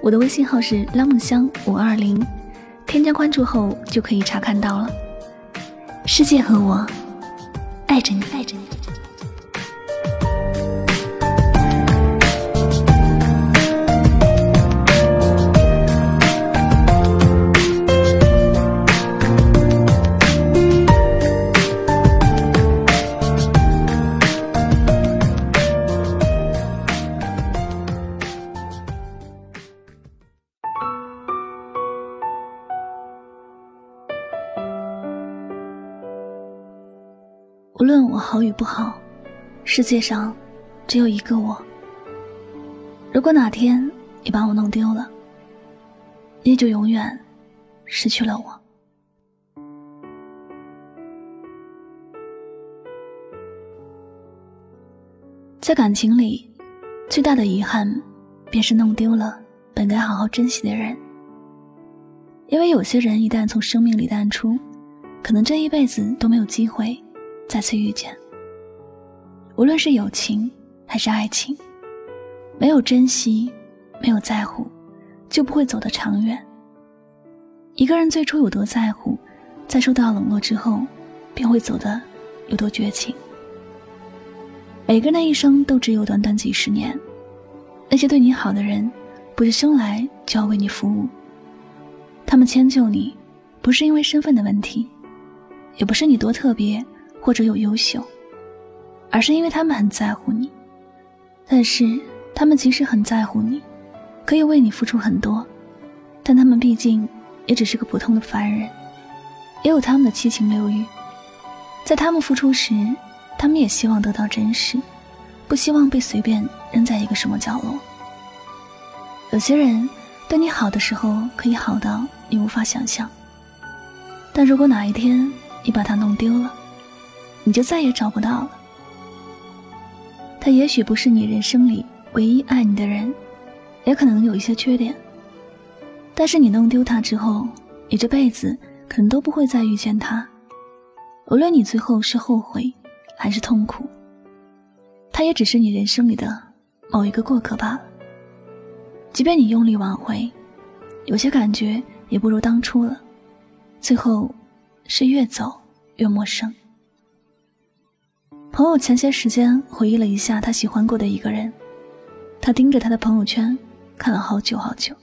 我的微信号是拉梦香五二零，添加关注后就可以查看到了。世界和我爱着你，爱着你。无论我好与不好，世界上只有一个我。如果哪天你把我弄丢了，你就永远失去了我。在感情里，最大的遗憾便是弄丢了本该好好珍惜的人。因为有些人一旦从生命里淡出，可能这一辈子都没有机会。再次遇见，无论是友情还是爱情，没有珍惜，没有在乎，就不会走得长远。一个人最初有多在乎，在受到冷落之后，便会走得有多绝情。每个人的一生都只有短短几十年，那些对你好的人，不是生来就要为你服务。他们迁就你，不是因为身份的问题，也不是你多特别。或者有优秀，而是因为他们很在乎你。但是他们其实很在乎你，可以为你付出很多，但他们毕竟也只是个普通的凡人，也有他们的七情六欲。在他们付出时，他们也希望得到真实，不希望被随便扔在一个什么角落。有些人对你好的时候可以好到你无法想象，但如果哪一天你把他弄丢了，你就再也找不到了。他也许不是你人生里唯一爱你的人，也可能有一些缺点。但是你弄丢他之后，你这辈子可能都不会再遇见他。无论你最后是后悔还是痛苦，他也只是你人生里的某一个过客罢了。即便你用力挽回，有些感觉也不如当初了。最后，是越走越陌生。朋友前些时间回忆了一下他喜欢过的一个人，他盯着他的朋友圈看了好久好久，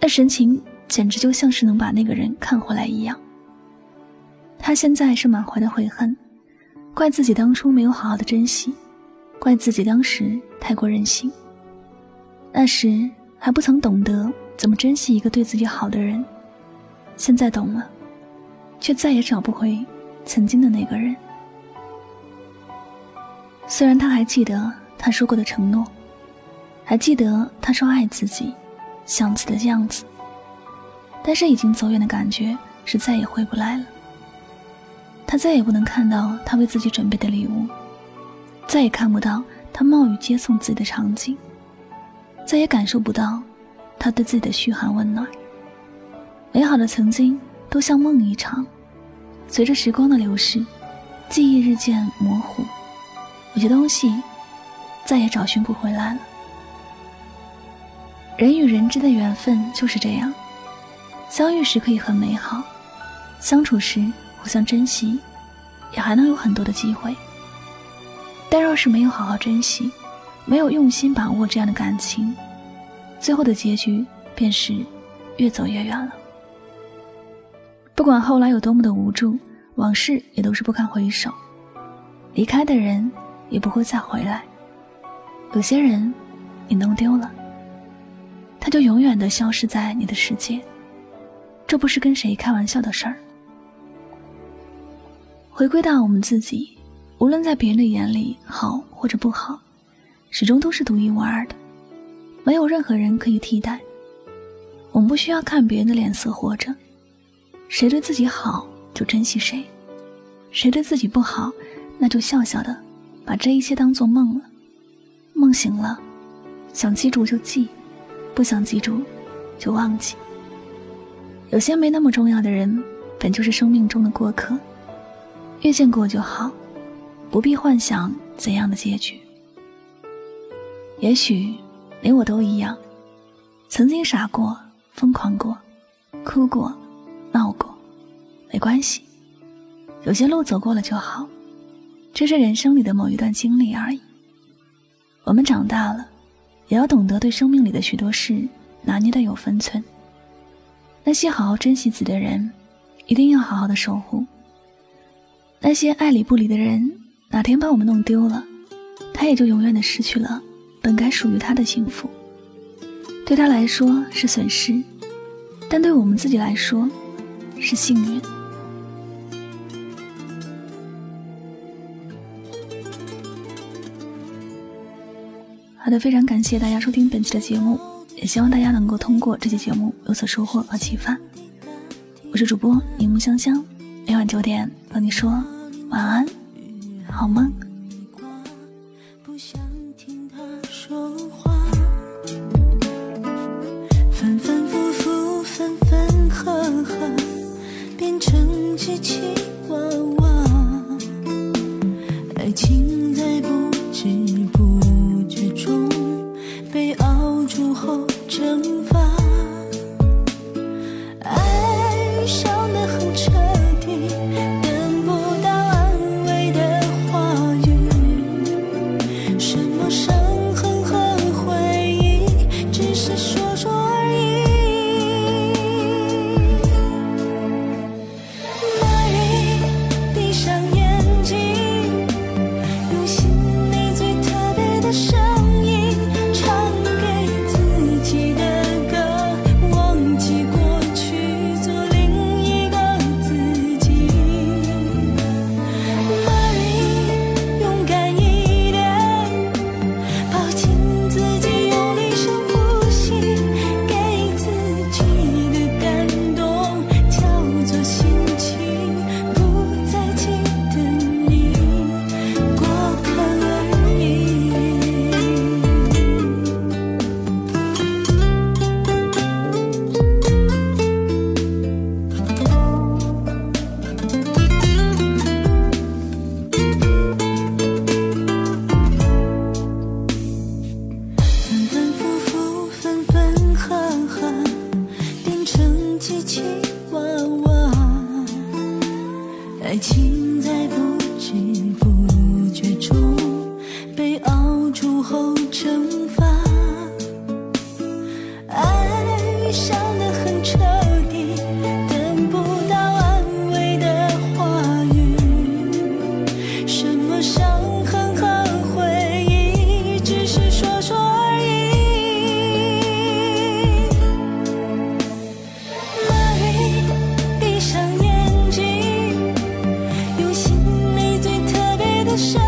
那神情简直就像是能把那个人看回来一样。他现在是满怀的悔恨，怪自己当初没有好好的珍惜，怪自己当时太过任性。那时还不曾懂得怎么珍惜一个对自己好的人，现在懂了，却再也找不回曾经的那个人。虽然他还记得他说过的承诺，还记得他说爱自己、想自己的样子，但是已经走远的感觉是再也回不来了。他再也不能看到他为自己准备的礼物，再也看不到他冒雨接送自己的场景，再也感受不到他对自己的嘘寒问暖。美好的曾经都像梦一场，随着时光的流逝，记忆日渐模糊。有些东西再也找寻不回来了。人与人之间的缘分就是这样，相遇时可以很美好，相处时互相珍惜，也还能有很多的机会。但若是没有好好珍惜，没有用心把握这样的感情，最后的结局便是越走越远了。不管后来有多么的无助，往事也都是不堪回首。离开的人。也不会再回来。有些人，你弄丢了，他就永远的消失在你的世界。这不是跟谁开玩笑的事儿。回归到我们自己，无论在别人的眼里好或者不好，始终都是独一无二的，没有任何人可以替代。我们不需要看别人的脸色活着，谁对自己好就珍惜谁，谁对自己不好，那就笑笑的把这一切当做梦了。梦醒了，想记住就记，不想记住就忘记。有些没那么重要的人，本就是生命中的过客，遇见过就好，不必幻想怎样的结局。也许连我都一样，曾经傻过。疯狂过，哭过，闹过，没关系。有些路走过了就好，这是人生里的某一段经历而已。我们长大了，也要懂得对生命里的许多事拿捏的有分寸。那些好好珍惜自己的人，一定要好好的守护。那些爱理不理的人，哪天把我们弄丢了，他也就永远的失去了本该属于他的幸福。对他来说是损失，但对我们自己来说是幸运。好的，非常感谢大家收听本期的节目，也希望大家能够通过这期节目有所收获和启发。我是主播柠檬香香，每晚九点和你说晚安，好梦。the show.